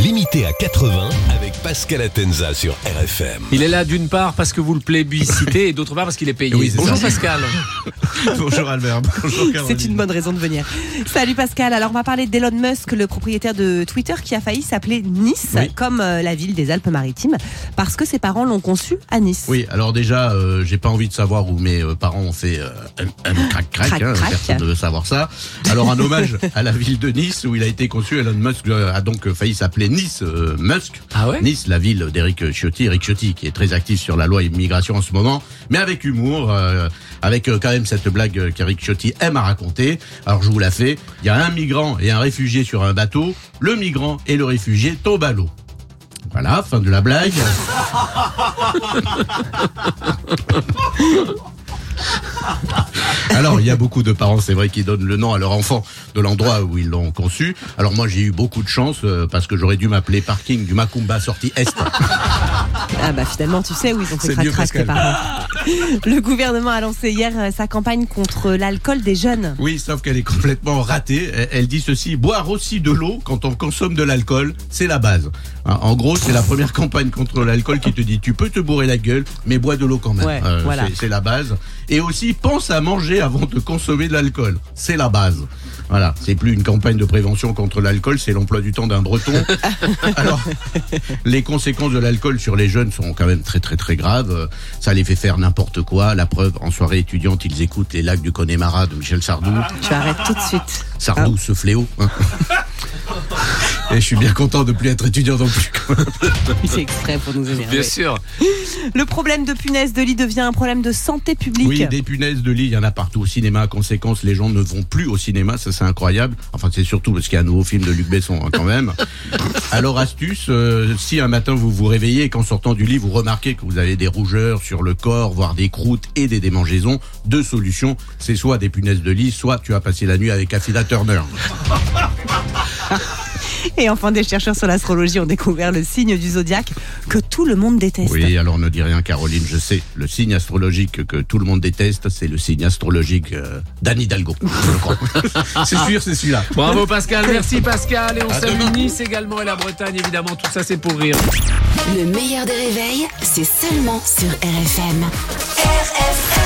Limité à 80 avec Pascal Atenza sur RFM. Il est là d'une part parce que vous le plébiscitez et d'autre part parce qu'il est payé. Oui, Bonjour ça. Pascal. Bonjour Albert. Bonjour Caroline. C'est une bonne raison de venir. Salut Pascal. Alors on va parler d'Elon Musk, le propriétaire de Twitter qui a failli s'appeler Nice, Oui. comme euh, la ville des Alpes-Maritimes, parce que ses parents l'ont conçu à Nice. Oui, alors déjà, euh, j'ai pas envie de savoir où mes euh, parents ont fait euh, un, un crac crac. Crac, hein, crac. Personne ne veut savoir ça. Alors un hommage à la ville de Nice où il a été conçu. Elon Musk a donc failli s'appeler Nice euh, Musk. Ah ouais Nice, la ville d'Eric Ciotti, Eric Ciotti, qui est très actif sur la loi immigration en ce moment, mais avec humour, euh, avec euh, quand même cette blague qu'Eric Ciotti aime à raconter. Alors je vous la fais. Il y a un migrant et un réfugié sur un bateau. Le migrant et le réfugié tombent à l'eau. Voilà, fin de la blague. Alors, il y a beaucoup de parents, c'est vrai, qui donnent le nom à leur enfant de l'endroit où ils l'ont conçu. Alors moi, j'ai eu beaucoup de chance euh, parce que j'aurais dû m'appeler parking du Macumba sortie Est. Ah bah finalement tu sais où ils ont fait crac tes parents. Le gouvernement a lancé hier euh, sa campagne contre l'alcool des jeunes. Oui, sauf qu'elle est complètement ratée. Elle- dit ceci, boire aussi de l'eau quand on consomme de l'alcool, c'est la base. Hein, En gros, c'est la première campagne contre l'alcool qui te dit, tu peux te bourrer la gueule, mais bois de l'eau quand même. Ouais, Euh, voilà. C'est la base. Et aussi, pense à manger avant de consommer de l'alcool. C'est la base. Voilà, c'est plus une campagne de prévention contre l'alcool, c'est l'emploi du temps d'un breton. Alors, les conséquences de l'alcool sur les jeunes sont quand même très très très graves. Ça les fait faire n'importe quoi. La preuve, en soirée étudiante, ils écoutent les lacs du Connemara de Michel Sardou. Tu arrêtes tout de suite. Sardou, ce fléau. hein. Et je suis bien content de plus être étudiant non plus. C'est exprès pour nous énerver. Bien sûr. Le problème de punaise de lit devient un problème de santé publique. Oui, des punaises de lit, il y en a partout au cinéma. Conséquence, les gens ne vont plus au cinéma, ça c'est incroyable. Enfin, c'est surtout parce qu'il y a un nouveau film de Luc Besson hein, quand même. Alors astuce, euh, si un matin vous vous réveillez et qu'en sortant du lit vous remarquez que vous avez des rougeurs sur le corps, voire des croûtes et des démangeaisons, deux solutions, c'est soit des punaises de lit, soit tu as passé la nuit avec Affida Turner. Et enfin, des chercheurs sur l'astrologie ont découvert le signe du zodiaque que tout le monde déteste. Oui, alors ne dis rien Caroline, je sais. Le signe astrologique que tout le monde déteste, c'est le signe astrologique euh, d'Anne Hidalgo. je crois. c'est sûr, c'est celui-là. Bravo Pascal, merci Pascal. Et on salue. Nice également et la Bretagne évidemment. Tout ça c'est pour rire. Le meilleur des réveils, c'est seulement sur RFM. RFM